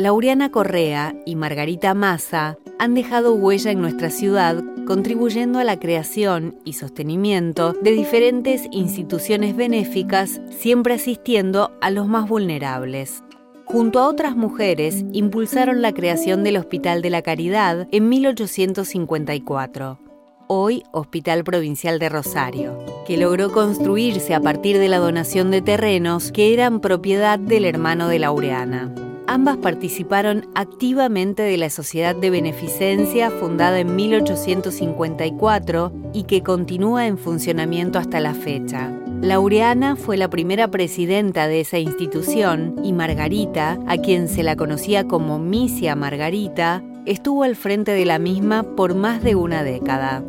Laureana Correa y Margarita Massa han dejado huella en nuestra ciudad contribuyendo a la creación y sostenimiento de diferentes instituciones benéficas, siempre asistiendo a los más vulnerables. Junto a otras mujeres, impulsaron la creación del Hospital de la Caridad en 1854 hoy Hospital Provincial de Rosario, que logró construirse a partir de la donación de terrenos que eran propiedad del hermano de Laureana. Ambas participaron activamente de la Sociedad de Beneficencia fundada en 1854 y que continúa en funcionamiento hasta la fecha. Laureana fue la primera presidenta de esa institución y Margarita, a quien se la conocía como Misia Margarita, estuvo al frente de la misma por más de una década.